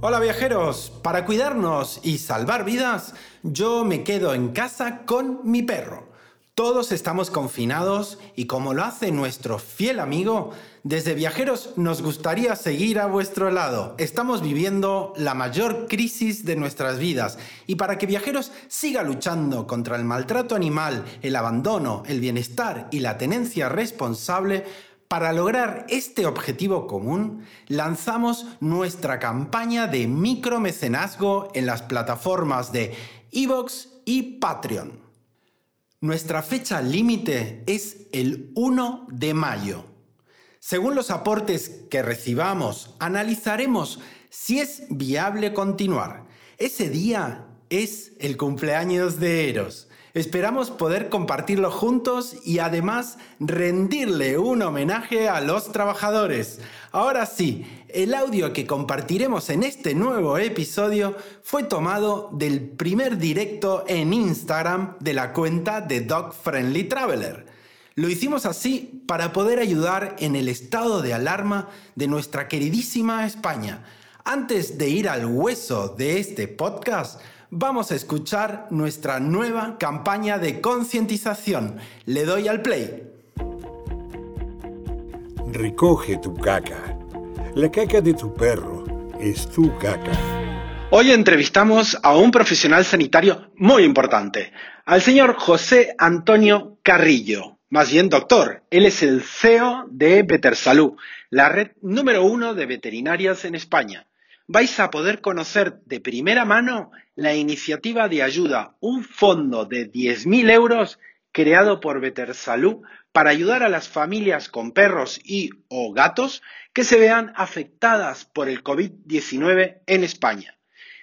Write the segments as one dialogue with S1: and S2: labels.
S1: Hola viajeros, para cuidarnos y salvar vidas, yo me quedo en casa con mi perro. Todos estamos confinados y como lo hace nuestro fiel amigo, desde Viajeros nos gustaría seguir a vuestro lado. Estamos viviendo la mayor crisis de nuestras vidas y para que Viajeros siga luchando contra el maltrato animal, el abandono, el bienestar y la tenencia responsable, para lograr este objetivo común, lanzamos nuestra campaña de micromecenazgo en las plataformas de Evox y Patreon. Nuestra fecha límite es el 1 de mayo. Según los aportes que recibamos, analizaremos si es viable continuar. Ese día es el cumpleaños de Eros. Esperamos poder compartirlo juntos y además rendirle un homenaje a los trabajadores. Ahora sí, el audio que compartiremos en este nuevo episodio fue tomado del primer directo en Instagram de la cuenta de Dog Friendly Traveler. Lo hicimos así para poder ayudar en el estado de alarma de nuestra queridísima España. Antes de ir al hueso de este podcast, vamos a escuchar nuestra nueva campaña de concientización. Le doy al play.
S2: Recoge tu caca. La caca de tu perro es tu caca.
S1: Hoy entrevistamos a un profesional sanitario muy importante, al señor José Antonio Carrillo, más bien doctor. Él es el CEO de Salud, la red número uno de veterinarias en España vais a poder conocer de primera mano la iniciativa de ayuda, un fondo de 10.000 euros creado por Salud para ayudar a las familias con perros y o gatos que se vean afectadas por el COVID-19 en España.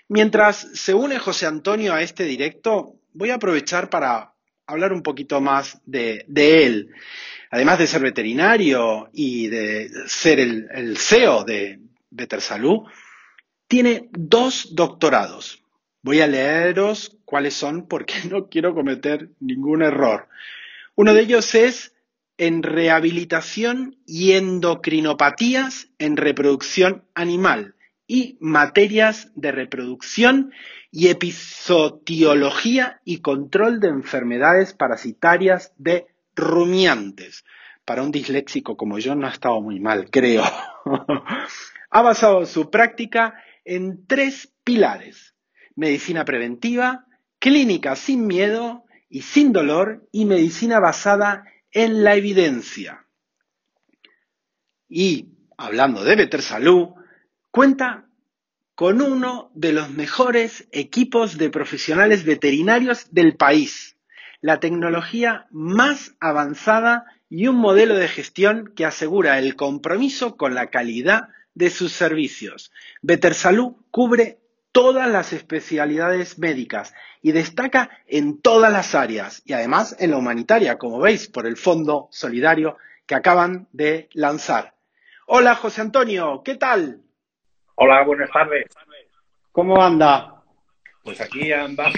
S1: Mientras se une José Antonio a este directo, voy a aprovechar para hablar un poquito más de, él. Además de ser veterinario y de ser el, CEO de Salud, tiene dos doctorados. Voy a leeros cuáles son porque no quiero cometer ningún error. Uno de ellos es en rehabilitación y endocrinopatías en reproducción animal y materias de reproducción y epizotiología y control de enfermedades parasitarias de rumiantes. Para un disléxico como yo no ha estado muy mal, creo. ha basado su práctica en tres pilares. Medicina preventiva, clínica sin miedo y sin dolor y medicina basada en la evidencia. Y, hablando de Better Salud, cuenta con uno de los mejores equipos de profesionales veterinarios del país, la tecnología más avanzada y un modelo de gestión que asegura el compromiso con la calidad de sus servicios. Salud cubre todas las especialidades médicas y destaca en todas las áreas y además en la humanitaria, como veis, por el Fondo Solidario que acaban de lanzar. Hola José Antonio, ¿qué tal?
S3: Hola, buenas tardes.
S1: ¿Cómo anda?
S3: Pues aquí andamos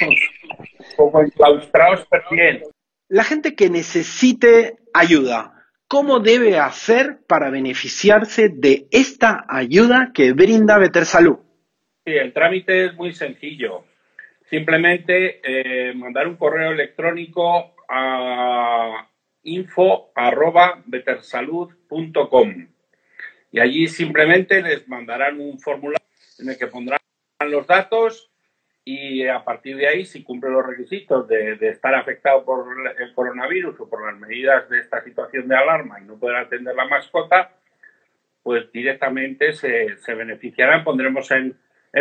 S3: como enclaustrados, pero bien.
S1: La gente que necesite ayuda, ¿Cómo debe hacer para beneficiarse de esta ayuda que brinda Salud?
S3: Sí, el trámite es muy sencillo. Simplemente eh, mandar un correo electrónico a info.betersalud.com y allí simplemente les mandarán un formulario en el que pondrán los datos y a partir de ahí, si cumple los requisitos de, estar afectado por el coronavirus o por las medidas de esta situación de alarma y no poder atender la mascota, pues directamente se, se beneficiarán. Pondremos en,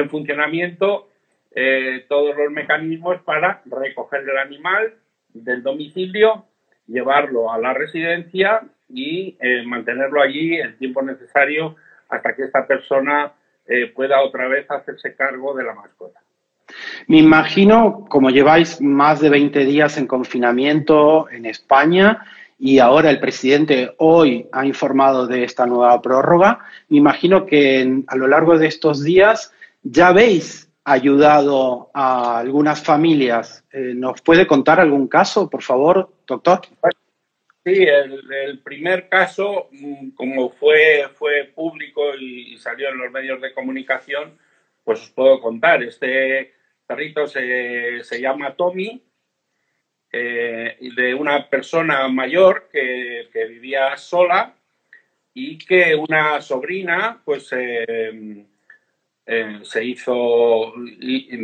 S3: funcionamiento eh, todos los mecanismos para recoger el animal del domicilio, llevarlo a la residencia y eh, mantenerlo allí el tiempo necesario hasta que esta persona eh, pueda otra vez hacerse cargo de la mascota.
S1: Me imagino, como lleváis más de 20 días en confinamiento en España y ahora el presidente hoy ha informado de esta nueva prórroga, me imagino que a lo largo de estos días ya habéis ayudado a algunas familias. Eh, ¿Nos puede contar algún caso, por favor, doctor?
S3: Sí, el, primer caso, mm, como fue, fue público y salió en los medios de comunicación, pues os puedo contar. Este perrito se, llama Tommy, eh, de una persona mayor que, vivía sola y que una sobrina, pues, eh, eh, se hizo,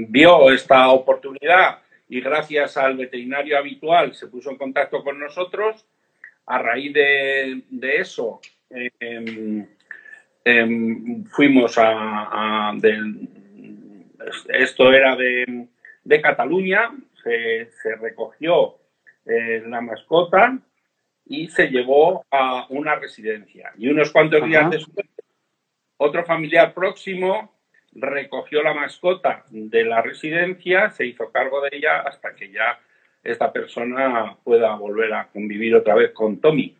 S3: vio esta oportunidad y gracias al veterinario habitual se puso en contacto con nosotros a raíz de, eso, em, em, fuimos a, esto era de, Cataluña, se, recogió eh, la mascota y se llevó a una residencia. Y unos cuantos días después, otro familiar próximo recogió la mascota de la residencia, se hizo cargo de ella hasta que ya esta persona pueda volver a convivir otra vez con Tommy.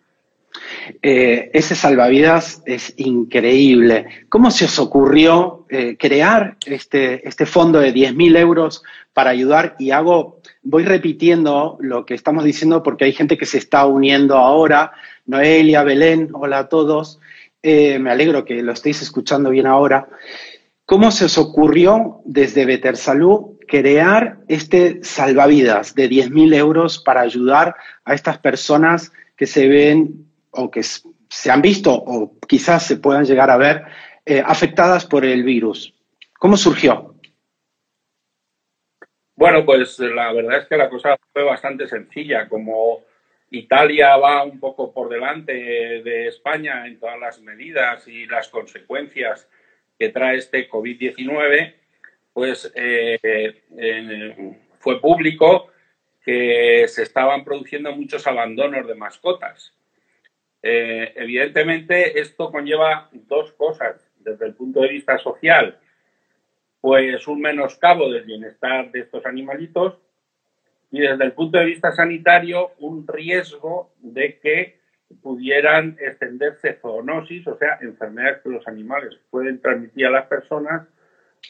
S1: Eh, ese salvavidas es increíble. ¿Cómo se os ocurrió eh, crear este, este fondo de 10.000 euros para ayudar? Y hago, voy repitiendo lo que estamos diciendo porque hay gente que se está uniendo ahora. Noelia, Belén, hola a todos. Eh, me alegro que lo estéis escuchando bien ahora. ¿Cómo se os ocurrió desde Better Salud crear este salvavidas de 10.000 euros para ayudar a estas personas que se ven o que se han visto o quizás se puedan llegar a ver eh, afectadas por el virus? ¿Cómo surgió?
S3: Bueno, pues la verdad es que la cosa fue bastante sencilla. Como Italia va un poco por delante de España en todas las medidas y las consecuencias que trae este COVID-19, pues eh, fue público que se estaban produciendo muchos abandonos de mascotas. Eh, evidentemente, esto conlleva dos cosas. Desde el punto de vista social, pues un menoscabo del bienestar de estos animalitos y desde el punto de vista sanitario, un riesgo de que pudieran extenderse zoonosis, o sea, enfermedades que los animales pueden transmitir a las personas,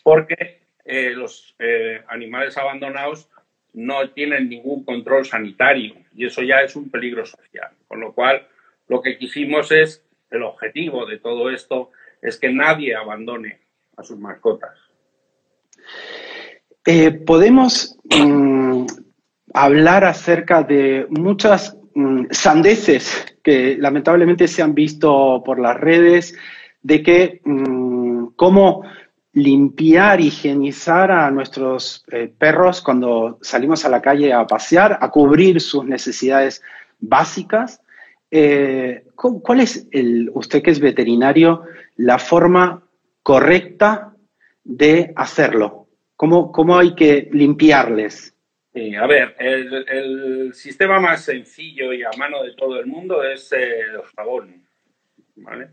S3: porque eh, los eh, animales abandonados no tienen ningún control sanitario y eso ya es un peligro social. Con lo cual, lo que quisimos es, el objetivo de todo esto es que nadie abandone a sus mascotas.
S1: Eh, podemos mm, hablar acerca de muchas mm, sandeces que lamentablemente se han visto por las redes de que mm, cómo limpiar, higienizar a nuestros eh, perros cuando salimos a la calle a pasear, a cubrir sus necesidades básicas. Eh, ¿Cuál es, el, usted que es veterinario, la forma correcta de hacerlo? ¿Cómo, cómo hay que limpiarles?
S3: a ver, el, sistema más sencillo y a mano de todo el mundo es el jabón, ¿vale?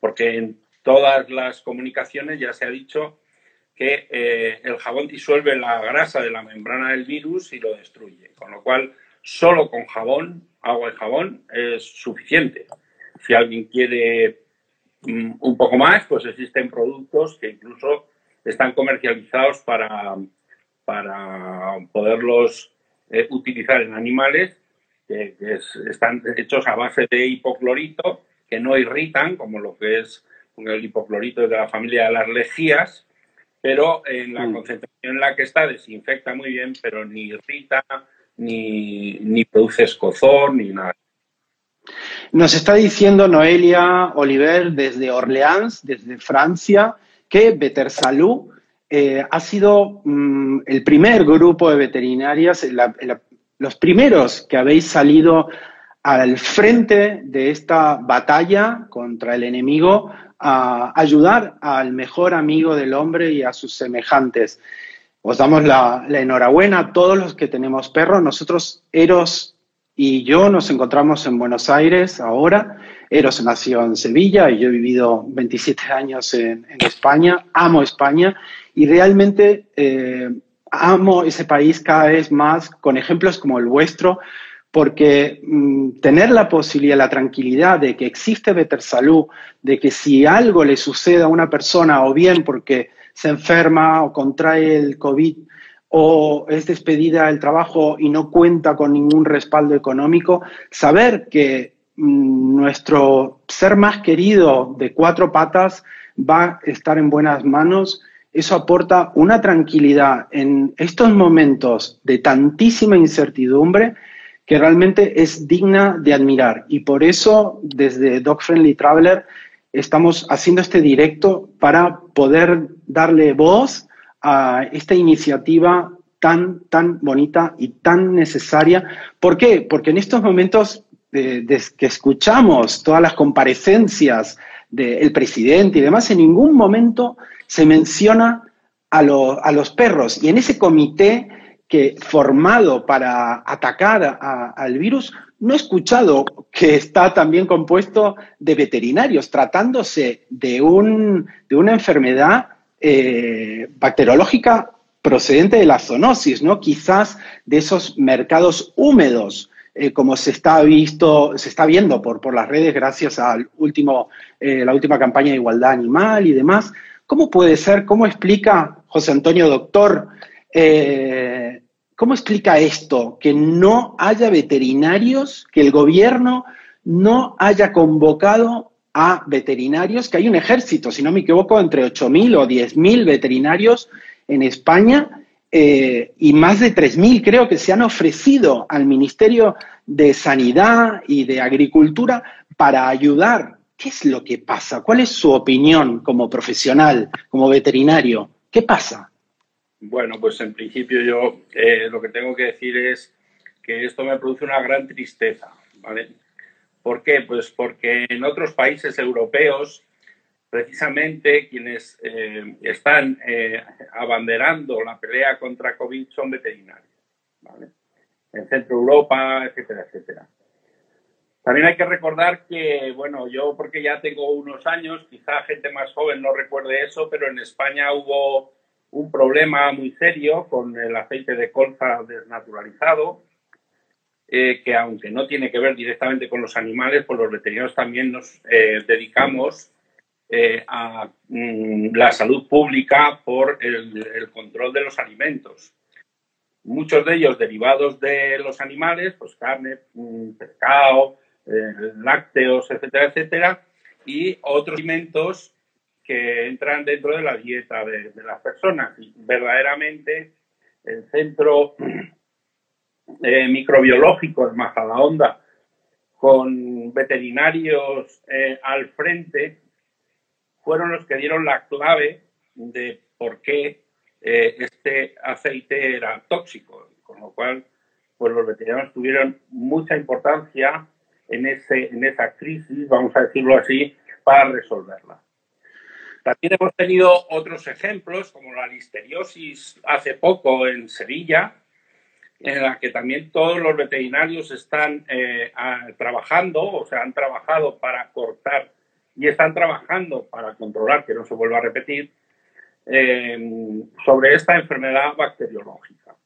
S3: Porque en todas las comunicaciones ya se ha dicho que eh, el jabón disuelve la grasa de la membrana del virus y lo destruye, con lo cual solo con jabón, agua y jabón es suficiente. Si alguien quiere mm, un poco más, pues existen productos que incluso están comercializados para para poderlos eh, utilizar en animales que, están hechos a base de hipoclorito, que no irritan, como lo que es el hipoclorito de la familia de las lejías, pero en la mm. concentración en la que está desinfecta muy bien, pero ni irrita, ni, ni produce escozor, ni nada.
S1: Nos está diciendo Noelia Oliver desde Orleans, desde Francia, que Better Salud eh, ha sido mm, el primer grupo de veterinarias, los primeros que habéis salido al frente de esta batalla contra el enemigo a ayudar al mejor amigo del hombre y a sus semejantes. Os damos la, enhorabuena a todos los que tenemos perros. Nosotros, Eros y yo, nos encontramos en Buenos Aires ahora. Eros nació en Sevilla y yo he vivido 27 años en España. Amo España y realmente eh, amo ese país cada vez más con ejemplos como el vuestro, porque mm, tener la posibilidad, la tranquilidad de que existe Better Salud, de que si algo le sucede a una persona, o bien porque se enferma o contrae el COVID, o es despedida del trabajo y no cuenta con ningún respaldo económico, saber que mm, nuestro ser más querido de cuatro patas va a estar en buenas manos, eso aporta una tranquilidad en estos momentos de tantísima incertidumbre que realmente es digna de admirar. Y por eso, desde Dog Friendly Traveler, estamos haciendo este directo para poder darle voz a esta iniciativa tan, tan bonita y tan necesaria. ¿Por qué? Porque en estos momentos eh, que escuchamos todas las comparecencias del presidente y demás, en ningún momento se menciona a, a los perros. Y en ese comité que formado para atacar al virus, no he escuchado que está también compuesto de veterinarios, tratándose de, un, de una enfermedad eh, bacteriológica procedente de la zoonosis, ¿no? Quizás de esos mercados húmedos, eh, como se está, visto, se está viendo por, por las redes gracias a último, eh, la última campaña de igualdad animal y demás. ¿Cómo puede ser? ¿Cómo explica José Antonio Doctor ¿Cómo explica esto? Que no haya veterinarios, que el gobierno no haya convocado a veterinarios, que hay un ejército, si no me equivoco, entre 8.000 o 10.000 veterinarios en España eh, y más de 3.000 creo que se han ofrecido al Ministerio de Sanidad y de Agricultura para ayudar. ¿Qué es lo que pasa? ¿Cuál es su opinión como profesional, como veterinario? ¿Qué pasa?
S3: Bueno, pues en principio yo eh, lo que tengo que decir es que esto me produce una gran tristeza, ¿vale? ¿Por qué? Pues porque en otros países europeos, precisamente quienes eh, están eh, abanderando la pelea contra COVID son veterinarios, ¿vale? En Centro Europa, etcétera, etcétera. También hay que recordar que, bueno, yo porque ya tengo unos años, quizá gente más joven no recuerde eso, pero en España hubo un problema muy serio con el aceite de colza desnaturalizado, eh, que aunque no tiene que ver directamente con los animales, pues los veterinarios también nos eh, dedicamos eh, a mm, la salud pública por el, control de los alimentos. Muchos de ellos derivados de los animales, pues carne, mm, pescado, lácteos, etcétera, etcétera, y otros alimentos que entran dentro de la dieta de, las personas. Y verdaderamente el centro eh, microbiológico de Majadahonda, con veterinarios eh, al frente, fueron los que dieron la clave de por qué eh, este aceite era tóxico, con lo cual pues los veterinarios tuvieron mucha importancia en, ese, en esa crisis, vamos a decirlo así, para resolverla. También hemos tenido otros ejemplos, como la listeriosis hace poco en Sevilla, en la que también todos los veterinarios están eh, trabajando, o sea, han trabajado para cortar y están trabajando para controlar que no se vuelva a repetir eh, sobre esta enfermedad bacteriológica.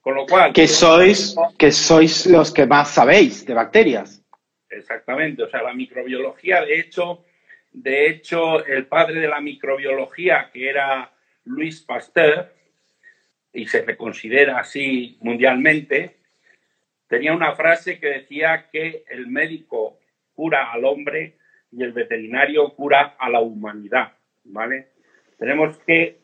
S1: Con lo cual... Que sois, que sois los que más sabéis de bacterias.
S3: Exactamente, o sea, la microbiología, de hecho, de hecho, el padre de la microbiología, que era Louis Pasteur, y se le considera así mundialmente, tenía una frase que decía que el médico cura al hombre y el veterinario cura a la humanidad, ¿vale? Tenemos que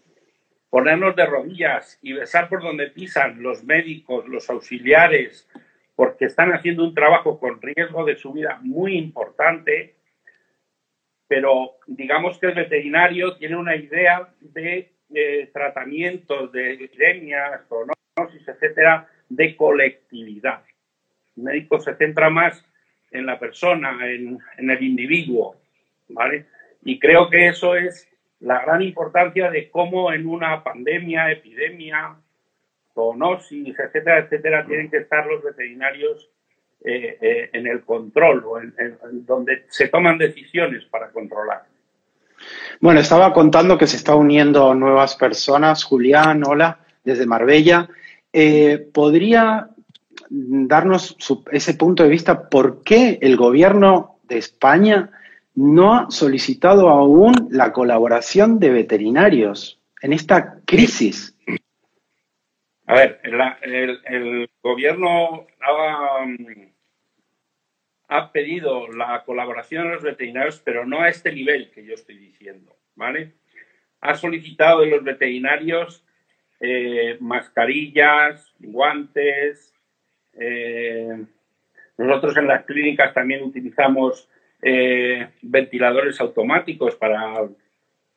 S3: ponernos de rodillas y besar por donde pisan los médicos, los auxiliares, porque están haciendo un trabajo con riesgo de su vida muy importante pero digamos que el veterinario tiene una idea de, tratamientos de epidemias, zoonosis, etcétera, de colectividad. El médico se centra más en la persona, en, el individuo, ¿vale? Y creo que eso es la gran importancia de cómo en una pandemia, epidemia, zoonosis, etcétera, etcétera, tienen que estar los veterinarios eh, eh, en el control o en, donde se toman decisiones para controlar.
S1: Bueno, estaba contando que se está uniendo nuevas personas. Julián, hola. desde Marbella. Eh, ¿Podría darnos ese punto de vista por qué el gobierno de España no ha solicitado aún la colaboración de veterinarios en esta crisis?
S3: A ver, el, gobierno ha, pedido la colaboración de los veterinarios, pero no a este nivel que yo estoy diciendo, ¿vale? Ha solicitado de los veterinarios eh, mascarillas, guantes. Eh, nosotros en las clínicas también utilizamos eh, ventiladores automáticos para,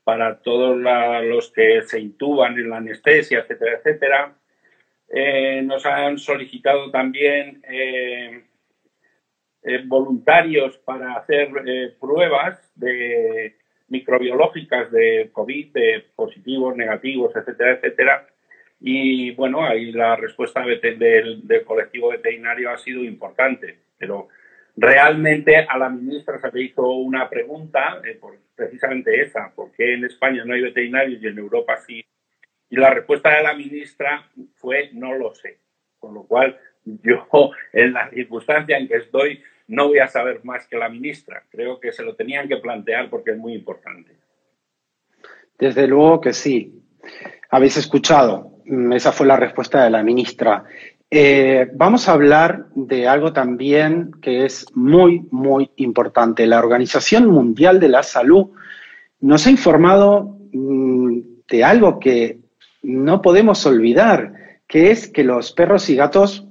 S3: para todos los que se intuban en la anestesia, etcétera, etcétera. nos han solicitado también voluntarios para hacer pruebas de microbiológicas de COVID, de positivos, negativos, etcétera, etcétera, y bueno, ahí la respuesta del, colectivo veterinario ha sido importante, pero realmente a la ministra se le hizo una pregunta, eh, precisamente esa, ¿por qué en España no hay veterinarios y en Europa sí? Y la respuesta de la ministra fue no lo sé. Con lo cual, yo en la circunstancia en que estoy no voy a saber más que la ministra. Creo que se lo tenían que plantear porque es muy importante.
S1: Desde luego que sí. Habéis escuchado. Mm, esa fue la respuesta de la ministra. Eh, vamos a hablar de algo también que es muy, muy importante. La Organización Mundial de la Salud nos ha informado mm, de algo que no podemos olvidar, que es que los perros y gatos,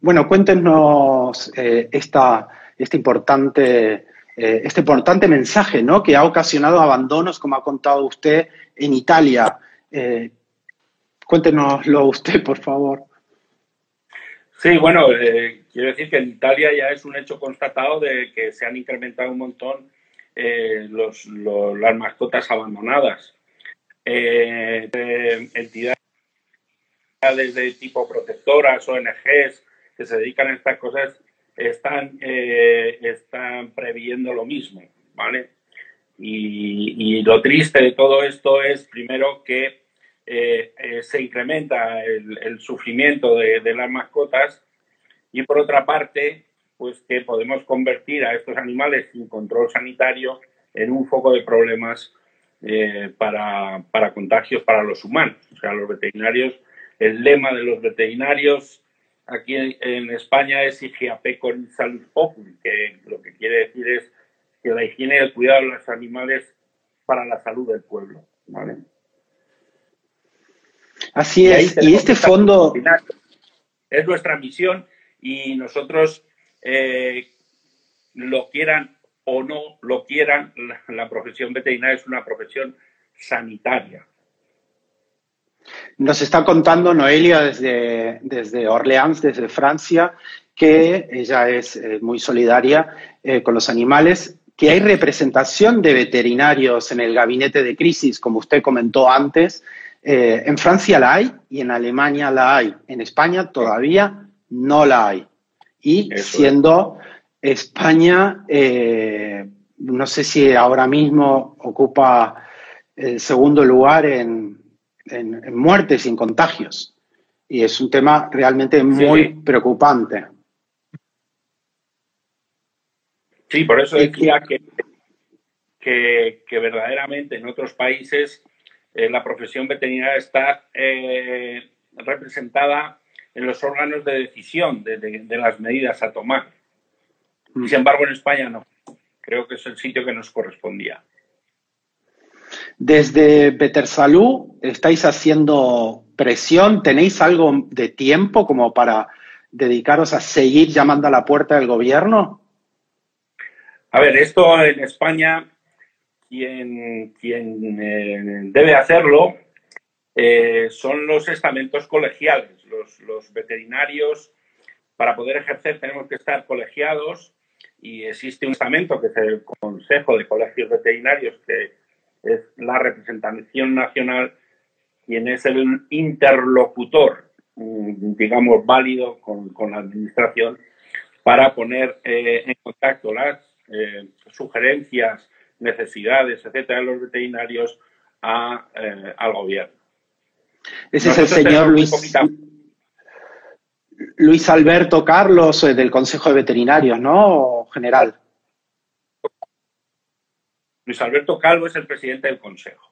S1: bueno, cuéntenos eh, esta, este, importante, eh, este importante mensaje ¿no? que ha ocasionado abandonos, como ha contado usted, en Italia. Cuéntenoslo usted, por favor.
S3: Sí, bueno, eh, quiero decir que en Italia ya es un hecho constatado de que se han incrementado un montón eh, las mascotas abandonadas. Eh, de tipo protectoras, ONGs que se dedican a estas cosas están, están previendo lo mismo, ¿vale? y, lo triste de todo esto es, primero, que eh, eh, se incrementa el, sufrimiento de, las mascotas y por otra parte, pues que podemos convertir a estos animales sin control sanitario en un foco de problemas eh, para, contagios para los humanos. O sea, los veterinarios, el lema de los veterinarios aquí en, España es Higiape con salud populi, que lo que quiere decir es que la higiene y el cuidado de los animales para la salud del pueblo. ¿vale?
S1: Así es, y este fondo...
S3: Es nuestra misión y nosotros, eh, lo quieran o no lo quieran, la, profesión veterinaria es una profesión sanitaria.
S1: Nos está contando Noelia desde, desde Orleans, desde Francia, que ella es eh, muy solidaria eh, con los animales, que hay representación de veterinarios en el gabinete de crisis, como usted comentó antes, eh, en Francia la hay y en Alemania la hay. En España todavía no la hay. Y siendo España, no sé si ahora mismo ocupa el segundo lugar en, muertes y en contagios. Y es un tema realmente muy preocupante.
S3: Sí, por eso decía que, que verdaderamente en otros países eh, la profesión veterinaria está eh, representada en los órganos de decisión de, las medidas a tomar. Mm. Sin embargo, en España no. Creo que es el sitio que nos correspondía.
S1: Desde Salud estáis haciendo presión. ¿Tenéis algo de tiempo como para dedicaros a seguir llamando a la puerta del gobierno?
S3: A ver, esto en España quien, quien eh, debe hacerlo eh, son los estamentos colegiales. Los, veterinarios, para poder ejercer, tenemos que estar colegiados y existe un estamento que es el Consejo de Colegios Veterinarios, que es la representación nacional, quien es el interlocutor, mm, digamos, válido con, la Administración para poner eh, en contacto las sugerencias necesidades, etcétera, de los veterinarios a, eh, al gobierno.
S1: Ese es el señor Luis, Luis Alberto Carlos eh, del Consejo de Veterinarios, ¿no? General.
S3: Luis Alberto Calvo es el presidente del Consejo.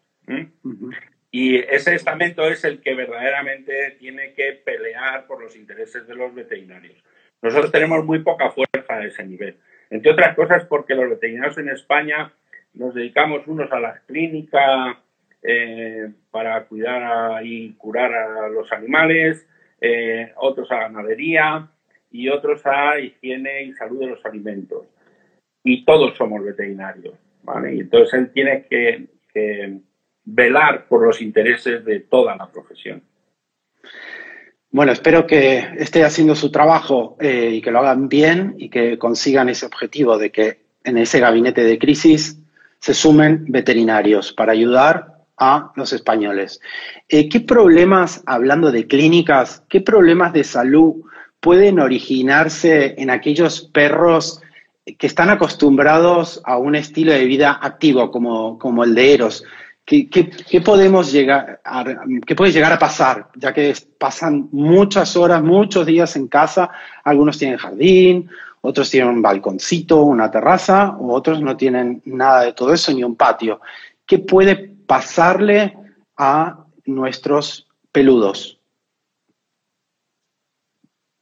S3: Y ese estamento es el que verdaderamente tiene que pelear por los intereses de los veterinarios. Nosotros tenemos muy poca fuerza a ese nivel. Entre otras cosas porque los veterinarios en España nos dedicamos unos a la clínica eh, para cuidar y curar a los animales, eh, otros a ganadería y otros a higiene y salud de los alimentos. Y todos somos veterinarios. Y entonces él tiene que, velar por los intereses de toda la profesión.
S1: Bueno, espero que esté haciendo su trabajo eh, y que lo hagan bien y que consigan ese objetivo de que en ese gabinete de crisis se sumen veterinarios para ayudar a los españoles. Eh, ¿Qué problemas, hablando de clínicas, qué problemas de salud pueden originarse en aquellos perros que están acostumbrados a un estilo de vida activo como, como el de Eros. ¿Qué, podemos llegar ¿Qué puede llegar a pasar? Ya que pasan muchas horas, muchos días en casa, algunos tienen jardín, otros tienen un balconcito, una terraza, o otros no tienen nada de todo eso, ni un patio. ¿Qué puede pasarle a nuestros peludos?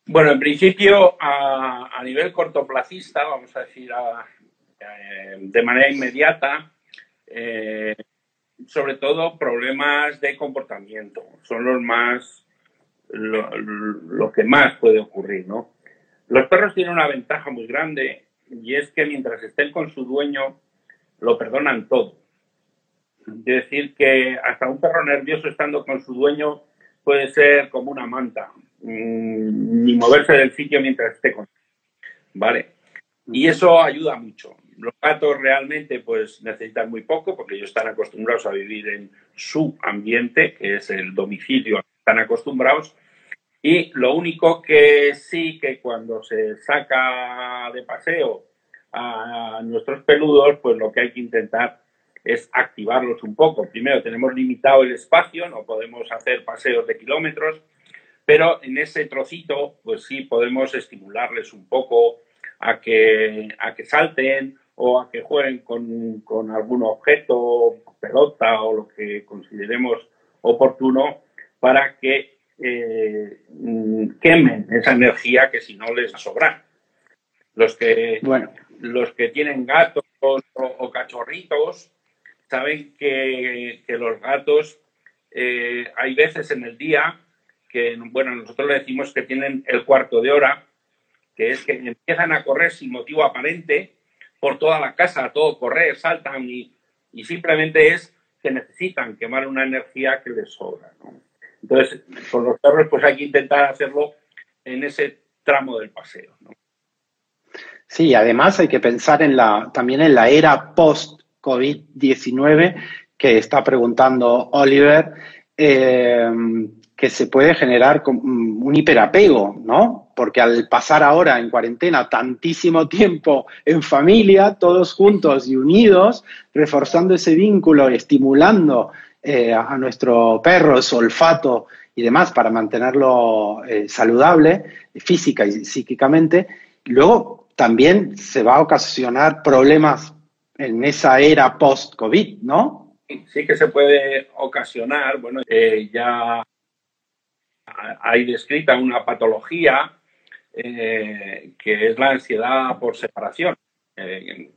S3: Bueno, en principio, a, nivel cortoplacista, vamos a decir eh, de manera inmediata, eh, sobre todo problemas de comportamiento. Son los más, lo, que más puede ocurrir, ¿no? Los perros tienen una ventaja muy grande y es que mientras estén con su dueño, lo perdonan todo. Es decir, que hasta un perro nervioso estando con su dueño puede ser como una manta, ni moverse del sitio mientras esté con ¿vale? Y eso ayuda mucho. Los gatos realmente pues necesitan muy poco porque ellos están acostumbrados a vivir en su ambiente, que es el domicilio, están acostumbrados. Y lo único que sí que cuando se saca de paseo a nuestros peludos, pues lo que hay que intentar es activarlos un poco. Primero, tenemos limitado el espacio, no podemos hacer paseos de kilómetros, pero en ese trocito, pues sí podemos estimularles un poco a que, a que salten o a que jueguen con, algún objeto, pelota o lo que consideremos oportuno para que eh, quemen esa energía que si no les va a sobrar. Los que, bueno. los que tienen gatos o cachorritos, saben que, los gatos eh, hay veces en el día que, bueno, nosotros le decimos que tienen el cuarto de hora, que es que empiezan a correr sin motivo aparente por toda la casa, todo correr, saltan y, simplemente es que necesitan quemar una energía que les sobra. Entonces, con los perros pues hay que intentar hacerlo en ese tramo del paseo.
S1: Sí, además hay que pensar en la, también en la era post COVID-19 que está preguntando Oliver, eh, que se puede generar un hiperapego, ¿no? Porque al pasar ahora en cuarentena tantísimo tiempo en familia, todos juntos y unidos, reforzando ese vínculo, estimulando eh, a nuestro perro su olfato y demás para mantenerlo eh, saludable física y psíquicamente, luego también se va a ocasionar problemas en esa era post-COVID, ¿no?
S3: Sí que se puede ocasionar, bueno, eh, ya hay descrita una patología eh, que es la ansiedad por separación, eh,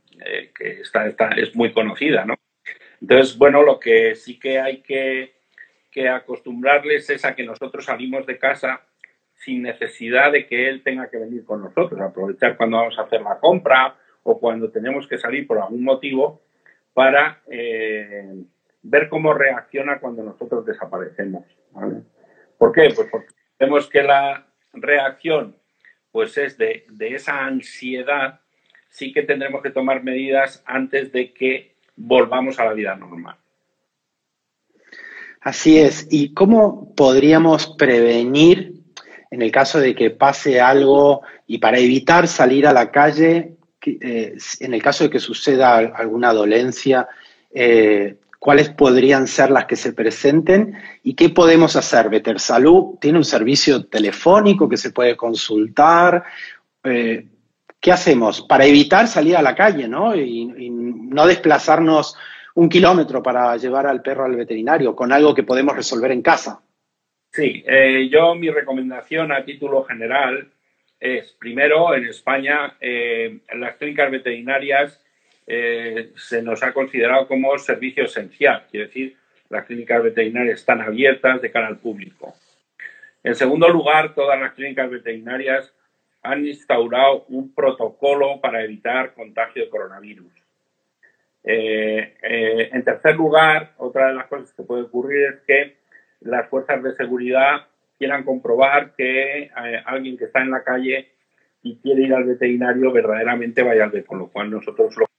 S3: que está, es muy conocida, ¿no? Entonces, bueno, lo que sí que hay que, acostumbrarles es a que nosotros salimos de casa sin necesidad de que él tenga que venir con nosotros, aprovechar cuando vamos a hacer la compra o cuando tenemos que salir por algún motivo para eh, ver cómo reacciona cuando nosotros desaparecemos. ¿Por qué? Pues porque vemos que la reacción pues es de, de esa ansiedad, sí que tendremos que tomar medidas antes de que volvamos a la vida normal.
S1: Así es. ¿Y cómo podríamos prevenir en el caso de que pase algo y para evitar salir a la calle, eh, en el caso de que suceda alguna dolencia, eh, cuáles podrían ser las que se presenten y qué podemos hacer. Better Salud tiene un servicio telefónico que se puede consultar. Eh, ¿Qué hacemos? Para evitar salir a la calle, ¿no? Y, no desplazarnos un kilómetro para llevar al perro al veterinario con algo que podemos resolver en casa.
S3: Sí, eh, yo mi recomendación a título general es, primero, en España, eh, las clínicas veterinarias eh, se nos ha considerado como servicio esencial, quiere decir, las clínicas veterinarias están abiertas de cara al público. En segundo lugar, todas las clínicas veterinarias han instaurado un protocolo para evitar contagio de coronavirus. en tercer lugar, otra de las cosas que puede ocurrir es que las fuerzas de seguridad quieran comprobar que eh, alguien que está en la calle y quiere ir al veterinario verdaderamente vaya al veterinario, con lo cual nosotros lo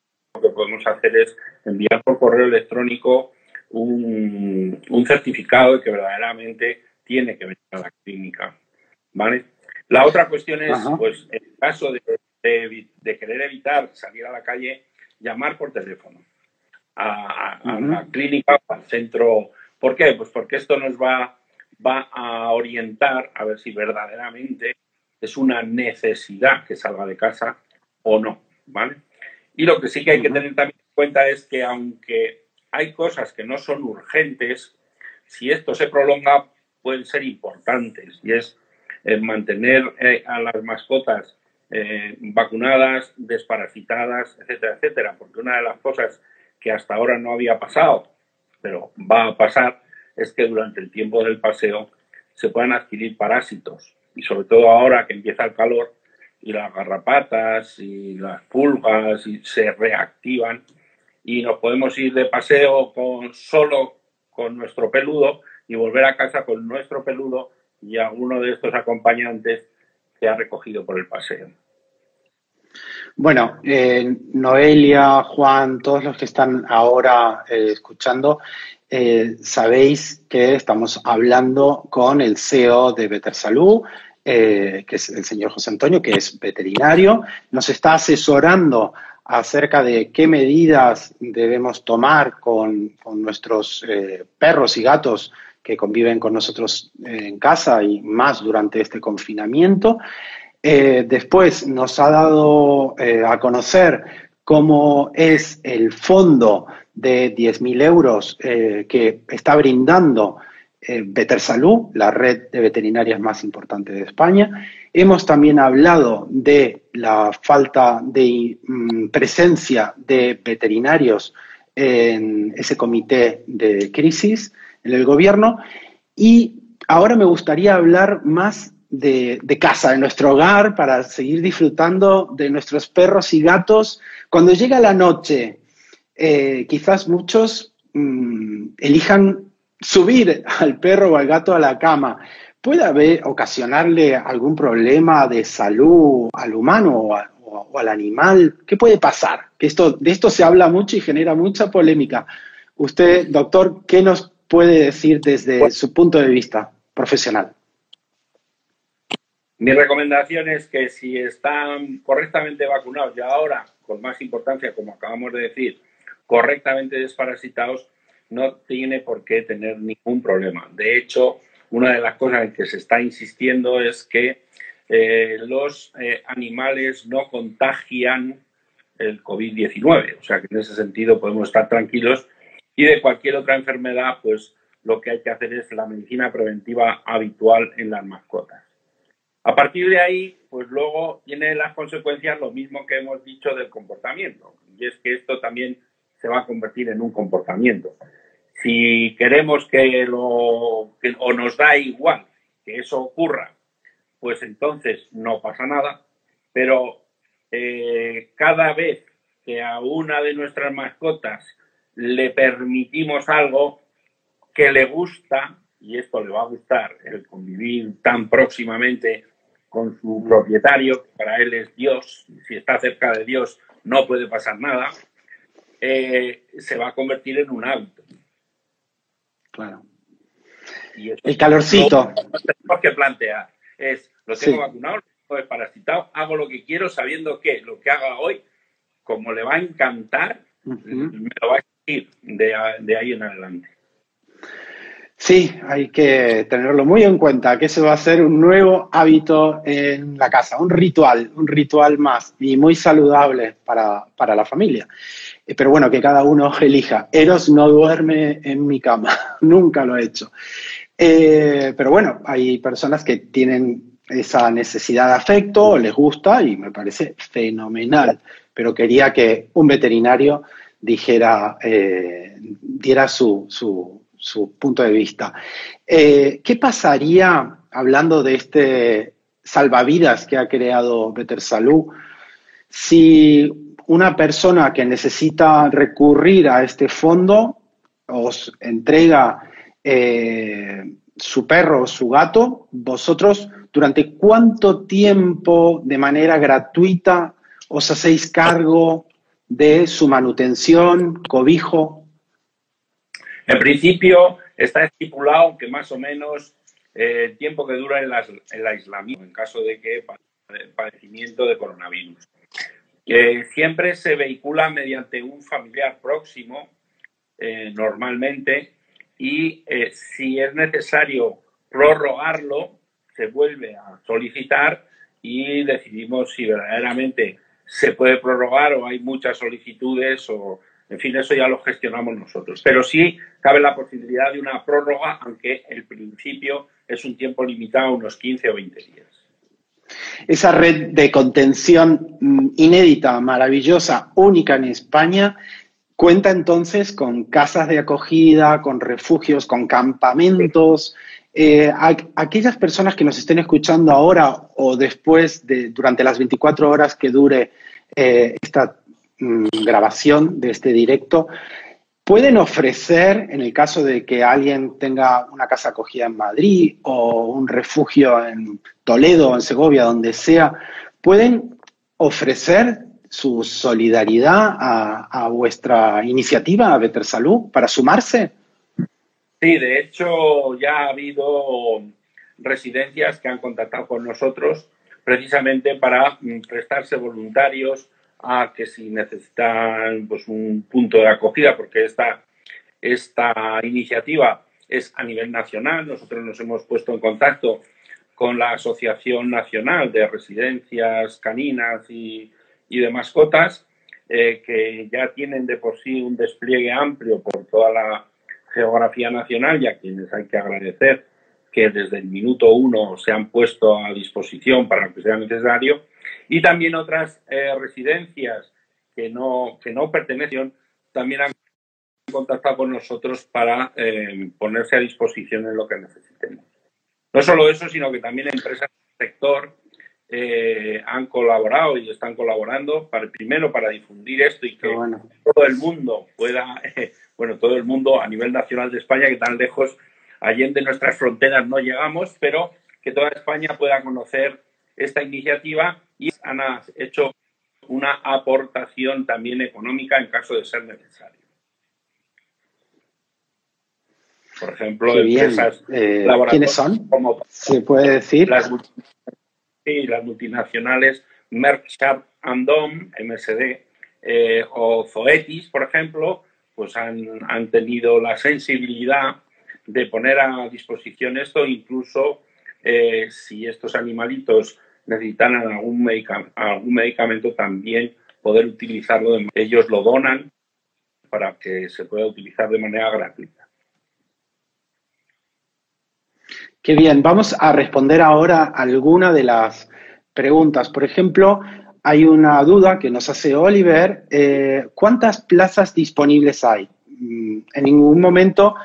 S3: que podemos hacer es enviar por correo electrónico un, certificado de que verdaderamente tiene que venir a la clínica. ¿vale? La otra cuestión es, pues, en caso de, querer evitar salir a la calle, llamar por teléfono a, la clínica, al centro. ¿Por qué? Pues porque esto nos va va a orientar a ver si verdaderamente es una necesidad que salga de casa o no, ¿vale? Y lo que sí que hay que tener también en cuenta es que aunque hay cosas que no son urgentes, si esto se prolonga pueden ser importantes. Y es eh, mantener eh, a las mascotas eh, vacunadas, desparasitadas, etcétera, etcétera, porque una de las cosas que hasta ahora no había pasado, pero va a pasar, es que durante el tiempo del paseo se puedan adquirir parásitos. Y sobre todo ahora que empieza el calor y las garrapatas y las pulgas y se reactivan y nos podemos ir de paseo con solo con nuestro peludo y volver a casa con nuestro peludo y alguno de estos acompañantes que ha recogido por el paseo.
S1: Bueno, eh, Noelia, Juan, todos los que están ahora eh, escuchando, eh, sabéis que estamos hablando con el CEO de Better Salud, eh, que es el señor José Antonio, que es veterinario. Nos está asesorando acerca de qué medidas debemos tomar con, nuestros eh, perros y gatos que conviven con nosotros en casa y más durante este confinamiento. después nos ha dado a conocer cómo es el fondo de 10.000 euros eh, que está brindando eh, Better Salud, la red de veterinarias más importante de España. Hemos también hablado de la falta de mm, presencia de veterinarios en ese comité de crisis en el gobierno. Y ahora me gustaría hablar más de, de, casa, de nuestro hogar, para seguir disfrutando de nuestros perros y gatos. Cuando llega la noche eh, quizás muchos mm, elijan subir al perro o al gato a la cama. ¿Puede haber, ocasionarle algún problema de salud al humano o, al animal? ¿Qué puede pasar? Que esto, de esto se habla mucho y genera mucha polémica. Usted, doctor, ¿qué nos puede decir desde su punto de vista profesional?
S3: Mi recomendación es que si están correctamente vacunados y ahora, con más importancia, como acabamos de decir, correctamente desparasitados, no tiene por qué tener ningún problema. De hecho, una de las cosas en que se está insistiendo es que eh, los eh, animales no contagian el COVID-19. O sea que en ese sentido podemos estar tranquilos. Y de cualquier otra enfermedad, pues lo que hay que hacer es la medicina preventiva habitual en las mascotas. A partir de ahí, pues luego tiene las consecuencias lo mismo que hemos dicho del comportamiento. Y es que esto también se va a convertir en un comportamiento. Si queremos que lo, o nos da igual que eso ocurra, pues entonces no pasa nada, pero eh, cada vez que a una de nuestras mascotas le permitimos algo que le gusta, y esto le va a gustar, el convivir tan próximamente con su propietario, que para él es Dios, si está cerca de Dios no puede pasar nada, eh, se va a convertir en un hábito.
S1: Claro. el calorcito.
S3: Lo que tenemos que plantear es, lo tengo vacunado, lo tengo desparasitado, hago lo que quiero sabiendo que lo que haga hoy, como le va a encantar, me lo va a de, de ahí en adelante.
S1: Sí, hay que tenerlo muy en cuenta, que eso va a ser un nuevo hábito en la casa, un ritual, un ritual más y muy saludable para, para la familia. Eh, pero bueno, que cada uno elija. Eros no duerme en mi cama, nunca lo he hecho. Eh, pero bueno, hay personas que tienen esa necesidad de afecto, les gusta y me parece fenomenal. Pero quería que un veterinario dijera, eh, diera su, su, su, punto de vista. ¿Qué pasaría, hablando de este salvavidas que ha creado Better Salud, si una persona que necesita recurrir a este fondo os entrega eh, su perro o su gato, vosotros durante cuánto tiempo de manera gratuita os hacéis cargo de su manutención, cobijo.
S3: En principio está estipulado que más o menos eh, el tiempo que dura el, el aislamiento en caso de que padecimiento de coronavirus. Que siempre se vehicula mediante un familiar próximo, eh, normalmente, y eh, si es necesario prorrogarlo, se vuelve a solicitar y decidimos si verdaderamente se puede prorrogar o hay muchas solicitudes o, en fin, eso ya lo gestionamos nosotros. Pero sí cabe la posibilidad de una prórroga, aunque el principio es un tiempo limitado, unos 15 o 20 días.
S1: Esa red de contención mm, inédita, maravillosa, única en España, cuenta entonces con casas de acogida, con refugios, con campamentos. Eh, aquellas personas que nos estén escuchando ahora o después de durante las 24 horas que dure eh, esta grabación de este directo, pueden ofrecer, en el caso de que alguien tenga una casa acogida en Madrid o un refugio en Toledo o en Segovia, donde sea, pueden ofrecer su solidaridad a, vuestra iniciativa, a Better Salud, para sumarse?
S3: Sí, de hecho ya ha habido residencias que han contactado con nosotros precisamente para mm, prestarse voluntarios a que si necesitan pues, un punto de acogida, porque esta, esta iniciativa es a nivel nacional. Nosotros nos hemos puesto en contacto con la Asociación Nacional de Residencias Caninas y, de Mascotas, eh, que ya tienen de por sí un despliegue amplio por toda la geografía nacional y a quienes hay que agradecer que desde el minuto uno se han puesto a disposición para lo que sea necesario y también otras eh, residencias que no, que no pertenecen también han contactado con nosotros para eh, ponerse a disposición en lo que necesitemos. No solo eso, sino que también empresas del sector eh, han colaborado y están colaborando para primero para difundir esto y que todo el mundo pueda, bueno, todo el mundo a nivel nacional de España, que tan lejos allende nuestras fronteras no llegamos, pero que toda España pueda conocer esta iniciativa y han hecho una aportación también económica en caso de ser necesario. Por ejemplo, empresas
S1: eh, ¿Quiénes son? Como, ¿Se puede decir?
S3: Las, sí, las multinacionales Merck Sharp Dom, MSD, eh, o Zoetis, por ejemplo, pues han, han, tenido la sensibilidad de poner a disposición esto, incluso eh, si estos animalitos necesitan algún, algún medicamento, también poder utilizarlo. ellos lo donan para que se pueda utilizar de manera gratuita.
S1: Qué bien, vamos a responder ahora alguna de las preguntas. Por ejemplo, hay una duda que nos hace Oliver. Eh, ¿Cuántas plazas disponibles hay? Mm, en ningún momento,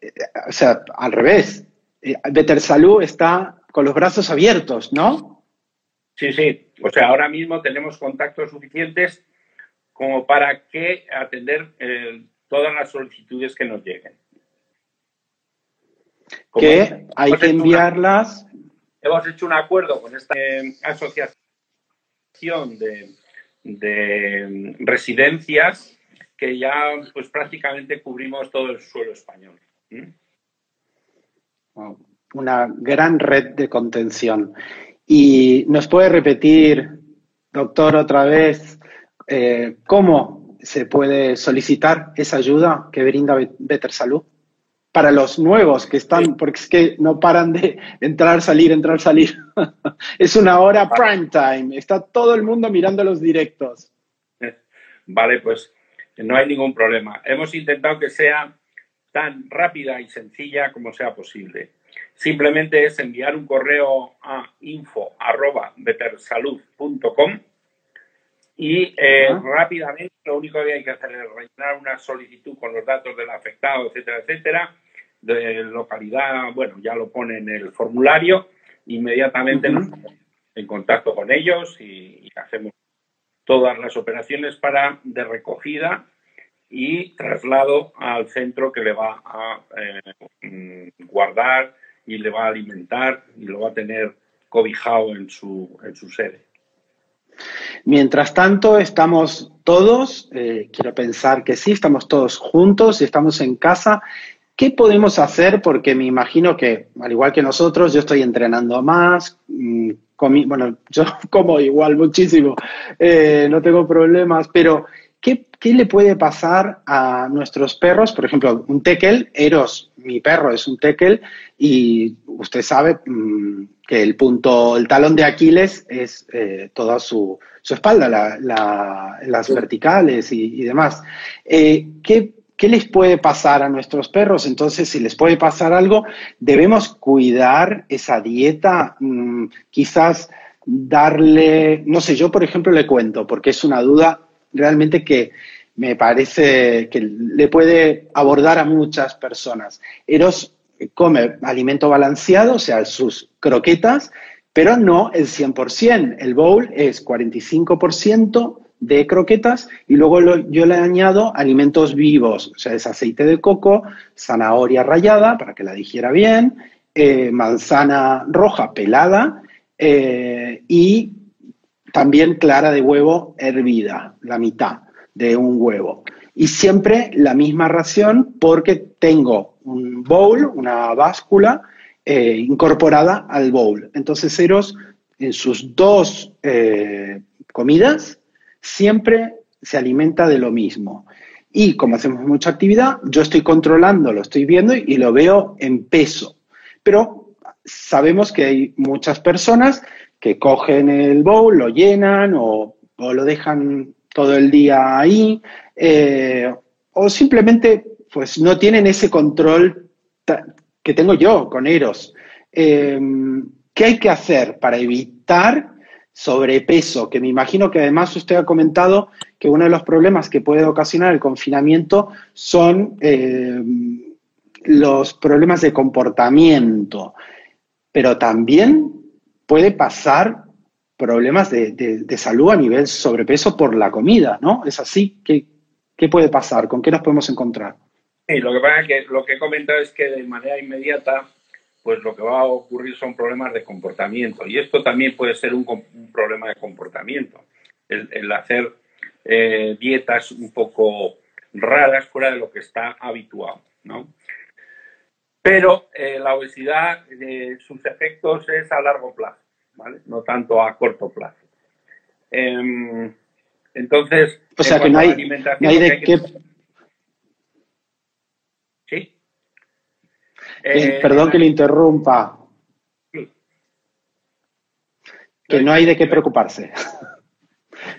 S1: eh, o sea, al revés. Eh, Better Salud está con los brazos abiertos, ¿no?
S3: Sí, sí. O sea, ahora mismo tenemos contactos suficientes como para que atender eh, todas las solicitudes que nos lleguen.
S1: que hay que enviarlas.
S3: hemos hecho un acuerdo con esta eh, asociación de, residencias que ya pues prácticamente cubrimos todo el suelo español.
S1: Una gran red de contención. ¿Y nos puede repetir, doctor, otra vez, eh, cómo se puede solicitar esa ayuda que brinda Better Salud? Para los nuevos que están, porque es que no paran de entrar, salir, entrar, salir. es una hora prime time. Está todo el mundo mirando los directos.
S3: Vale, pues no hay ningún problema. Hemos intentado que sea tan rápida y sencilla como sea posible. Simplemente es enviar un correo a info.betersalud.com y eh, rápidamente lo único que hay que hacer es rellenar una solicitud con los datos del afectado, etcétera, etcétera, de localidad, bueno, ya lo pone en el formulario, inmediatamente nos ponemos en contacto con ellos y, hacemos todas las operaciones para de recogida y traslado al centro que le va a eh, guardar y le va a alimentar y lo va a tener cobijado en su, en su sede.
S1: Mientras tanto, estamos todos, eh, quiero pensar que sí, estamos todos juntos y estamos en casa. ¿Qué podemos hacer? Porque me imagino que, al igual que nosotros, yo estoy entrenando más, mm, bueno, yo como igual muchísimo, eh, no tengo problemas, pero ¿qué, le puede pasar a nuestros perros? Por ejemplo, un tekel, Eros, mi perro es un tekel, y usted sabe mm, que el punto, el talón de Aquiles es eh, toda su, espalda, las verticales y, demás. Eh, ¿qué, ¿Qué les puede pasar a nuestros perros? Entonces, si les puede pasar algo, debemos cuidar esa dieta, mm, quizás darle, no sé, yo por ejemplo le cuento, porque es una duda realmente que me parece que le puede abordar a muchas personas. Eros come alimento balanceado, o sea, sus croquetas, pero no el 100%. El bowl es 45% de croquetas y luego yo le añado alimentos vivos, o sea, es aceite de coco, zanahoria rallada para que la digiera bien, eh, manzana roja pelada eh, y también clara de huevo hervida, la mitad de un huevo. Y siempre la misma ración porque tengo un bowl, una báscula eh, incorporada al bowl. Entonces Eros en sus dos eh, comidas siempre se alimenta de lo mismo. Y como hacemos mucha actividad, yo estoy controlando, lo estoy viendo y lo veo en peso. Pero sabemos que hay muchas personas que cogen el bowl, lo llenan o, lo dejan todo el día ahí, eh, o simplemente pues no tienen ese control que tengo yo con Eros. Eh, ¿Qué hay que hacer para evitar sobrepeso? Que me imagino que además usted ha comentado que uno de los problemas que puede ocasionar el confinamiento son eh, los problemas de comportamiento, pero también puede pasar problemas de, salud a nivel sobrepeso por la comida, ¿no? Es así. ¿Qué, ¿Qué puede pasar? ¿Con qué nos podemos encontrar?
S3: Sí, lo que pasa es que lo que he comentado es que de manera inmediata, pues lo que va a ocurrir son problemas de comportamiento. Y esto también puede ser un, problema de comportamiento. El, hacer eh, dietas un poco raras fuera de lo que está habituado, ¿no? Pero eh, la obesidad, eh, sus efectos es a largo plazo, ¿vale? No tanto a corto plazo. Em, entonces,
S1: o sea que no hay, de qué...
S3: ¿Sí?
S1: Eh, perdón que le interrumpa. Que no hay de qué preocuparse.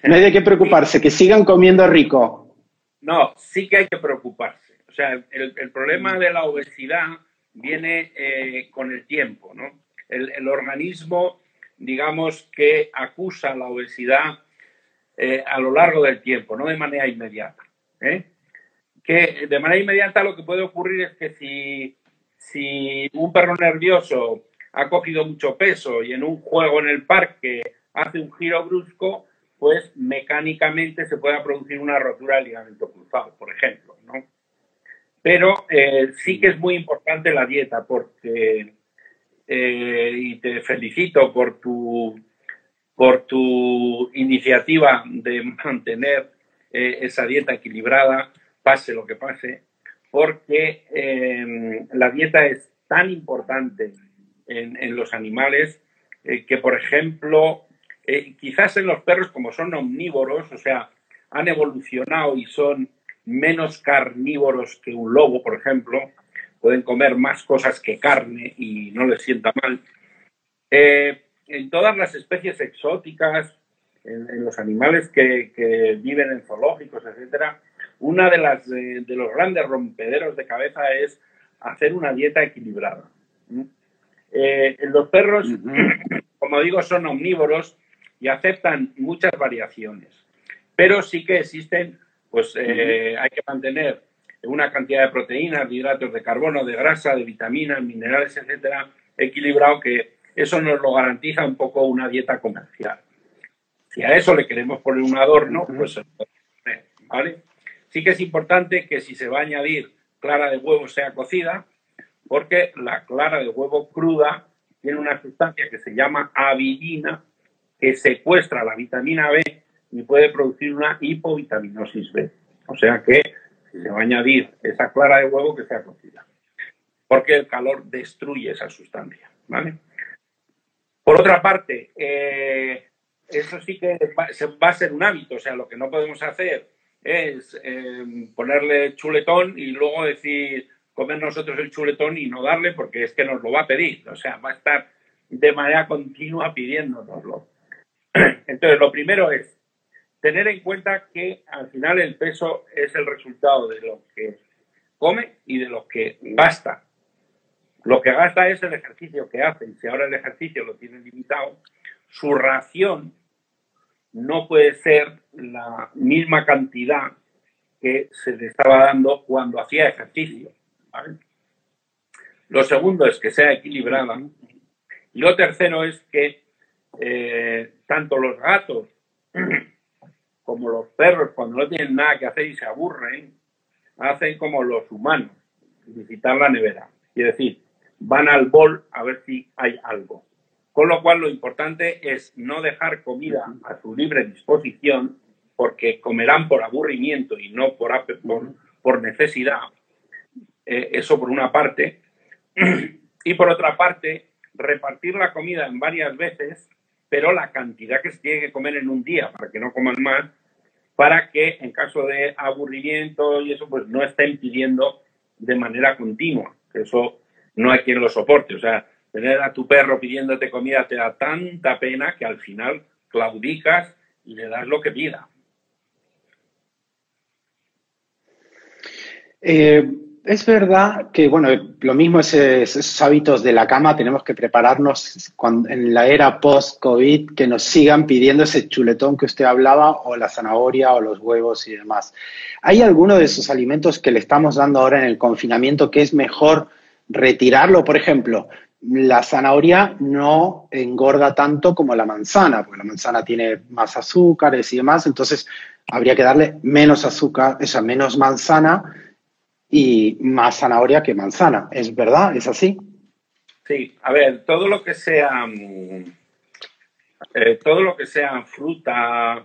S1: no hay de qué preocuparse, que sigan comiendo rico.
S3: No, sí que hay que preocuparse. O sea, el problema de la obesidad viene eh, con el tiempo, ¿no? El, organismo, digamos, que acusa la obesidad eh, a lo largo del tiempo, no de manera inmediata. ¿eh? Que de manera inmediata lo que puede ocurrir es que si, si un perro nervioso ha cogido mucho peso y en un juego en el parque hace un giro brusco, pues mecánicamente se puede producir una rotura del ligamento cruzado, por ejemplo, ¿no? Pero eh, sí que es muy importante la dieta porque, eh, y te felicito por tu, por tu iniciativa de mantener eh, esa dieta equilibrada, pase lo que pase, porque em, la dieta es tan importante en, en los animales que, por ejemplo, quizás en los perros, como son omnívoros, o sea, han evolucionado y son menos carnívoros que un lobo, por ejemplo, pueden comer más cosas que carne y no les sienta mal. Eh, en todas las especies exóticas, en, los animales que, viven en zoológicos, etcétera, una de las de, los grandes rompederos de cabeza es hacer una dieta equilibrada. Eh, los perros, como digo, son omnívoros y aceptan muchas variaciones, pero sí que existen, pues eh, hay que mantener una cantidad de proteínas, de hidratos de carbono, de grasa, de vitaminas, minerales, etcétera, equilibrado que eso nos lo garantiza un poco una dieta comercial. Si a eso le queremos poner un adorno, pues ¿vale? Sí que es importante que si se va a añadir clara de huevo sea cocida, porque la clara de huevo cruda tiene una sustancia que se llama avidina, que secuestra la vitamina B y puede producir una hipovitaminosis B. O sea que se va a añadir esa clara de huevo, que sea cocida, porque el calor destruye esa sustancia. ¿vale? Por otra parte, eh, eso sí que va, a ser un hábito, o sea, lo que no podemos hacer es eh, ponerle chuletón y luego decir comer nosotros el chuletón y no darle porque es que nos lo va a pedir, o sea, va a estar de manera continua pidiéndonoslo. Entonces, lo primero es tener en cuenta que al final el peso es el resultado de lo que come y de lo que gasta. Lo que gasta es el ejercicio que hace. Y si ahora el ejercicio lo tiene limitado, su ración no puede ser la misma cantidad que se le estaba dando cuando hacía ejercicio. Lo segundo es que sea equilibrada. Y lo tercero es que eh, tanto los gatos como los perros, cuando no tienen nada que hacer y se aburren, hacen como los humanos, visitar la nevera. Es decir, van al bol a ver si hay algo. Con lo cual, lo importante es no dejar comida a su libre disposición, porque comerán por aburrimiento y no por, por, necesidad. Eh, eso por una parte. Y por otra parte, repartir la comida en varias veces, pero la cantidad que se tiene que comer en un día, para que no coman más, para que en caso de aburrimiento y eso, pues no estén pidiendo de manera continua. Eso no hay quien lo soporte. O sea, tener a tu perro pidiéndote comida te da tanta pena que al final claudicas y le das lo que pida.
S1: Eh, es verdad que, bueno, lo mismo es, esos hábitos de la cama, tenemos que prepararnos en la era post-COVID que nos sigan pidiendo ese chuletón que usted hablaba, o la zanahoria, o los huevos y demás. ¿Hay alguno de esos alimentos que le estamos dando ahora en el confinamiento que es mejor retirarlo. Por ejemplo, la zanahoria no engorda tanto como la manzana, porque la manzana tiene más azúcares y demás, entonces habría que darle menos azúcar, esa menos manzana y más zanahoria que manzana. ¿Es verdad? ¿Es así?
S3: Sí, a ver, todo lo que sea mm, eh, todo lo que sea fruta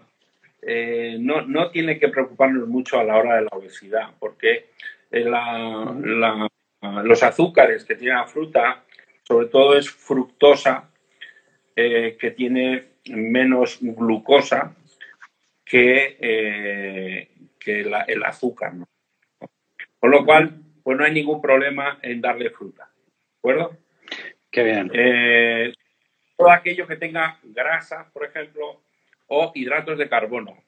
S3: eh, no, no, tiene que preocuparnos mucho a la hora de la obesidad, porque la, la los azúcares que tiene la fruta, sobre todo es fructosa, eh, que tiene menos glucosa que, eh, el azúcar. Con lo cual, pues no hay ningún problema en darle fruta. ¿De acuerdo?
S1: Qué bien.
S3: Eh, todo aquello que tenga grasa, por ejemplo, o hidratos de carbono.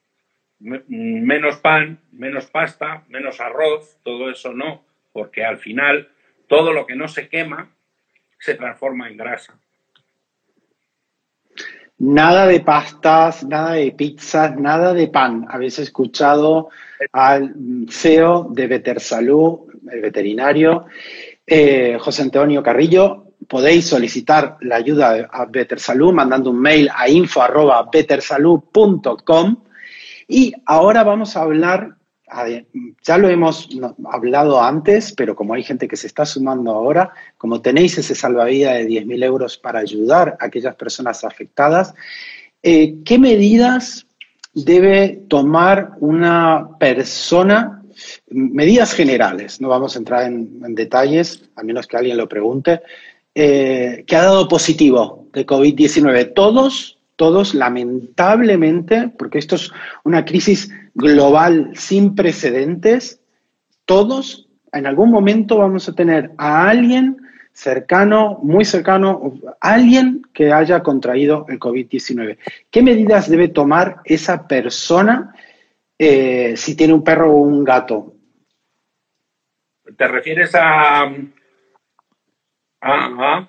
S3: Menos pan, menos pasta, menos arroz, todo eso no porque al final todo lo que no se quema se transforma en grasa.
S1: Nada de pastas, nada de pizzas, nada de pan. Habéis escuchado al CEO de Better Salud, el veterinario, eh, José Antonio Carrillo. Podéis solicitar la ayuda a Better Salud mandando un mail a info.bettersalud.com. Y ahora vamos a hablar ya lo hemos hablado antes, pero como hay gente que se está sumando ahora, como tenéis ese salvavidas de 10.000 euros para ayudar a aquellas personas afectadas, eh, ¿qué medidas debe tomar una persona? Medidas generales, no vamos a entrar en, detalles, a menos que alguien lo pregunte, eh, que ha dado positivo de COVID-19. ¿Todos todos lamentablemente, porque esto es una crisis global sin precedentes, todos en algún momento vamos a tener a alguien cercano, muy cercano, alguien que haya contraído el COVID-19. ¿Qué medidas debe tomar esa persona eh, si tiene un perro o un gato?
S3: ¿Te refieres a... a,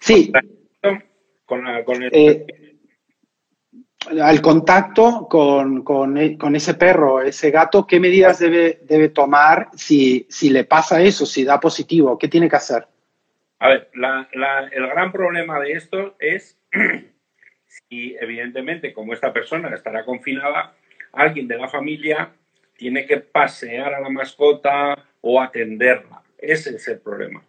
S1: sí. Con, el... Eh, al contacto con, con, ese perro, ese gato, ¿qué medidas debe, debe tomar si, si, le pasa eso, si da positivo? ¿Qué tiene que hacer?
S3: A ver, el gran problema de esto es si, evidentemente, como esta persona estará confinada, alguien de la familia tiene que pasear a la mascota o atenderla. Ese es el problema.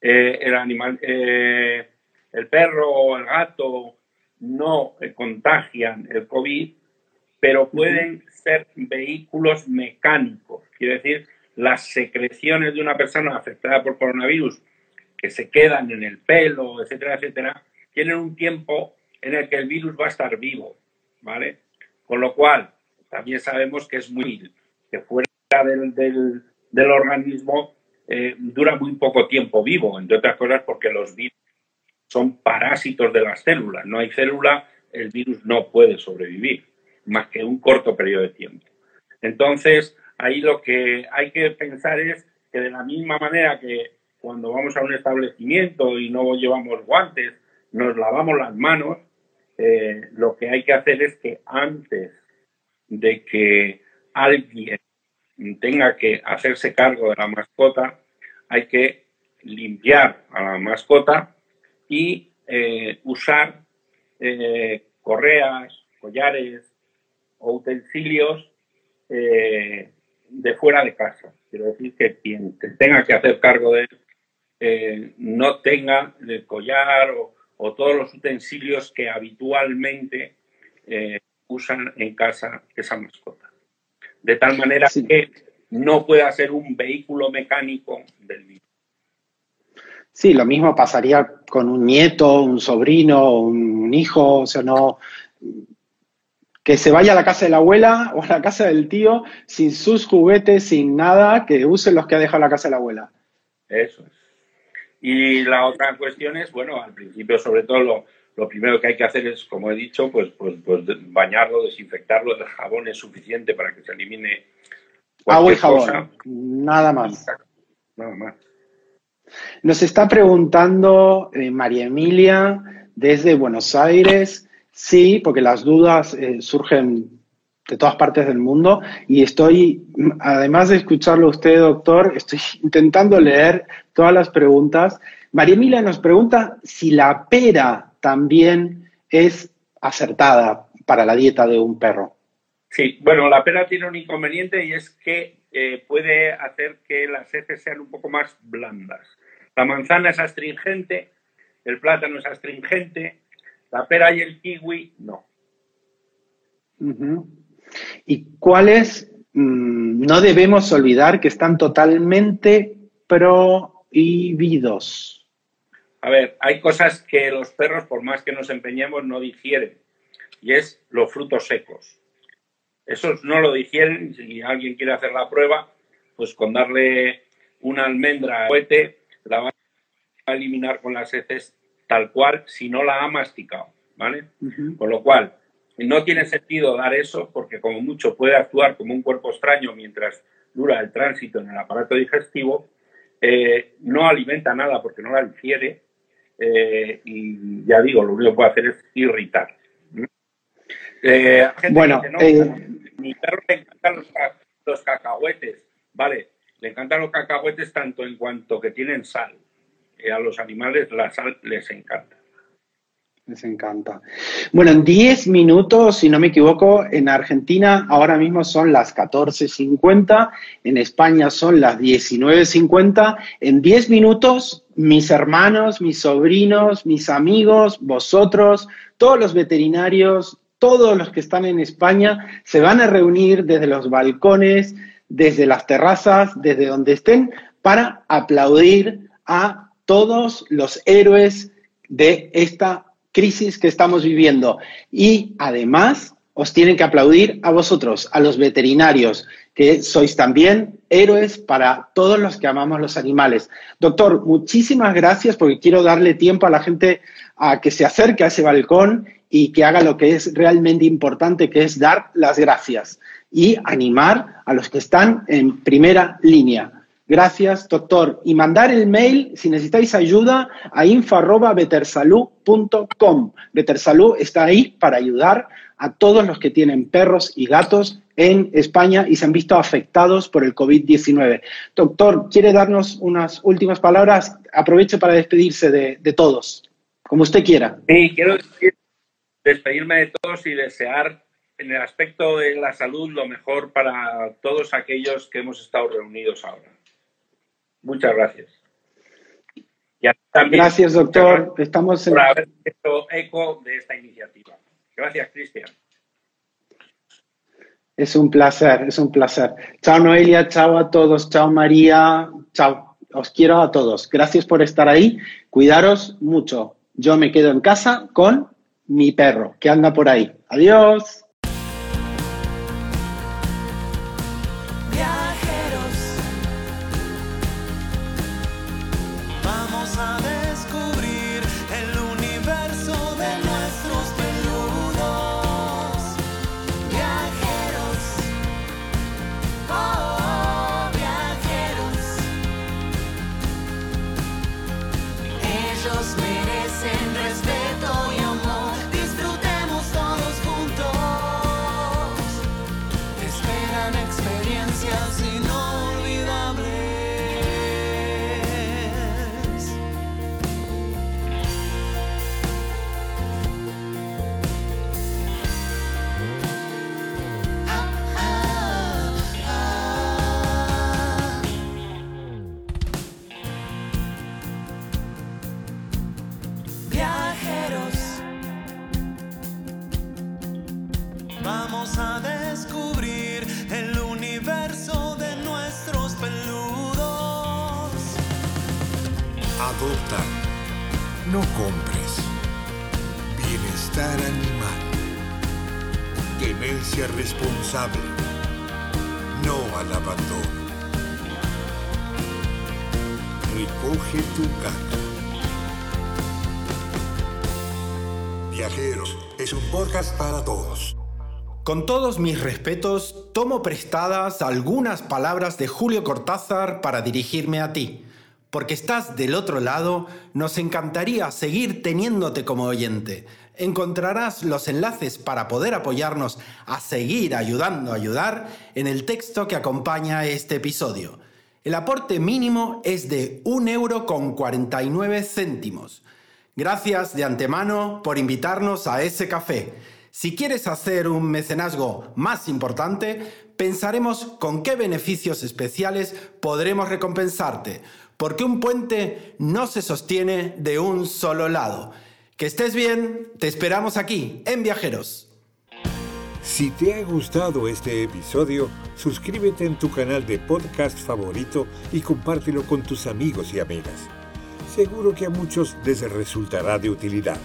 S3: Eh, el animal, eh, el perro o el gato no contagian el COVID, pero pueden ser vehículos mecánicos. Quiere decir, las secreciones de una persona afectada por coronavirus que se quedan en el pelo, etcétera, etcétera, tienen un tiempo en el que el virus va a estar vivo, ¿vale? Con lo cual, también sabemos que es muy, que fuera del, del, organismo eh, dura muy poco tiempo vivo, entre otras cosas porque los virus son parásitos de las células. No hay célula, el virus no puede sobrevivir más que un corto periodo de tiempo. Entonces, ahí lo que hay que pensar es que de la misma manera que cuando vamos a un establecimiento y no llevamos guantes, nos lavamos las manos, eh, lo que hay que hacer es que antes de que alguien tenga que hacerse cargo de la mascota, hay que limpiar a la mascota y eh, usar eh, correas, collares o utensilios eh, de fuera de casa. Quiero decir que quien tenga que hacer cargo de él no tenga el collar o, todos los utensilios que habitualmente usan en casa esa mascota. De tal manera que no pueda ser un vehículo mecánico del virus.
S1: Sí, lo mismo pasaría con un nieto, un sobrino, un hijo, o sea, no que se vaya a la casa de la abuela o a la casa del tío sin sus juguetes, sin nada, que use los que ha dejado la casa de la abuela.
S3: Eso es. Y la otra cuestión es, bueno, al principio sobre todo lo, primero que hay que hacer es, como he dicho, pues, pues, pues bañarlo, desinfectarlo, el jabón es suficiente para que se elimine.
S1: Agua y jabón, nada más.
S3: Nada más.
S1: Nos está preguntando eh, María Emilia desde Buenos Aires. Sí, porque las dudas eh, surgen de todas partes del mundo y estoy, además de escucharlo usted, doctor, estoy intentando leer todas las preguntas. María Emilia nos pregunta si la pera también es acertada para la dieta de un perro.
S3: Sí, bueno, la pera tiene un inconveniente y es que eh, puede hacer que las heces sean un poco más blandas. La manzana es astringente, el plátano es astringente, la pera y el kiwi no.
S1: ¿Y cuáles mm, no debemos olvidar que están totalmente prohibidos?
S3: A ver, hay cosas que los perros, por más que nos empeñemos, no digieren. Y es los frutos secos. Esos no lo digieren. Si alguien quiere hacer la prueba, pues con darle una almendra a cohete la va a eliminar con las heces tal cual si no la ha masticado, ¿vale? Con lo cual, no tiene sentido dar eso porque como mucho puede actuar como un cuerpo extraño mientras dura el tránsito en el aparato digestivo, eh, no alimenta nada porque no la digiere eh, y ya digo, lo único que puede hacer es irritar.
S1: Eh, bueno,
S3: mi perro le encantan los, los cacahuetes, ¿vale? Le encantan los cacahuetes tanto en cuanto que tienen sal. Y a los animales la sal les encanta.
S1: Les encanta. Bueno, en 10 minutos, si no me equivoco, en Argentina ahora mismo son las 14.50, en España son las 19.50. En 10 minutos, mis hermanos, mis sobrinos, mis amigos, vosotros, todos los veterinarios, todos los que están en España, se van a reunir desde los balcones, desde las terrazas, desde donde estén, para aplaudir a todos los héroes de esta
S4: crisis que estamos viviendo. Y además os tienen que aplaudir a vosotros, a los veterinarios, que sois también héroes para todos los que amamos los animales. Doctor, muchísimas gracias porque quiero darle tiempo a la gente a que se acerque a ese balcón y que haga lo que es realmente importante, que es dar las gracias y animar a los que están en primera línea. Gracias, doctor. Y mandar el mail, si necesitáis ayuda, a info.betersalud.com. Betersalud está ahí para ayudar a todos los que tienen perros y gatos en España y se han visto afectados por el COVID-19. Doctor, ¿quiere darnos unas últimas palabras? Aprovecho para despedirse de, de todos, como usted quiera.
S3: Sí, quiero despedirme de todos y desear en el aspecto de la salud lo mejor para todos aquellos que hemos estado reunidos ahora. Muchas gracias.
S4: gracias, doctor. Estamos
S3: por haber hecho eco de esta iniciativa. Gracias, Cristian.
S4: Es un placer, es un placer. Chao, Noelia, chao a todos, chao, María, chao. Os quiero a todos. Gracias por estar ahí. Cuidaros mucho. Yo me quedo en casa con mi perro que anda por ahí. Adiós.
S2: No compres. Bienestar animal. Demencia responsable. No al abandono. Recoge tu caca. Viajeros es un podcast para todos.
S1: Con todos mis respetos, tomo prestadas algunas palabras de Julio Cortázar para dirigirme a ti porque estás del otro lado, nos encantaría seguir teniéndote como oyente. Encontrarás los enlaces para poder apoyarnos a seguir ayudando a ayudar en el texto que acompaña este episodio. El aporte mínimo es de 1,49 euro. Gracias de antemano por invitarnos a ese café. Si quieres hacer un mecenazgo más importante, pensaremos con qué beneficios especiales podremos recompensarte porque un puente no se sostiene de un solo lado. Que estés bien, te esperamos aquí, en Viajeros.
S2: Si te ha gustado este episodio, suscríbete en tu canal de podcast favorito y compártelo con tus amigos y amigas. Seguro que a muchos les resultará de utilidad.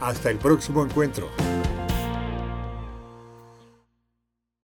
S2: Hasta el próximo encuentro.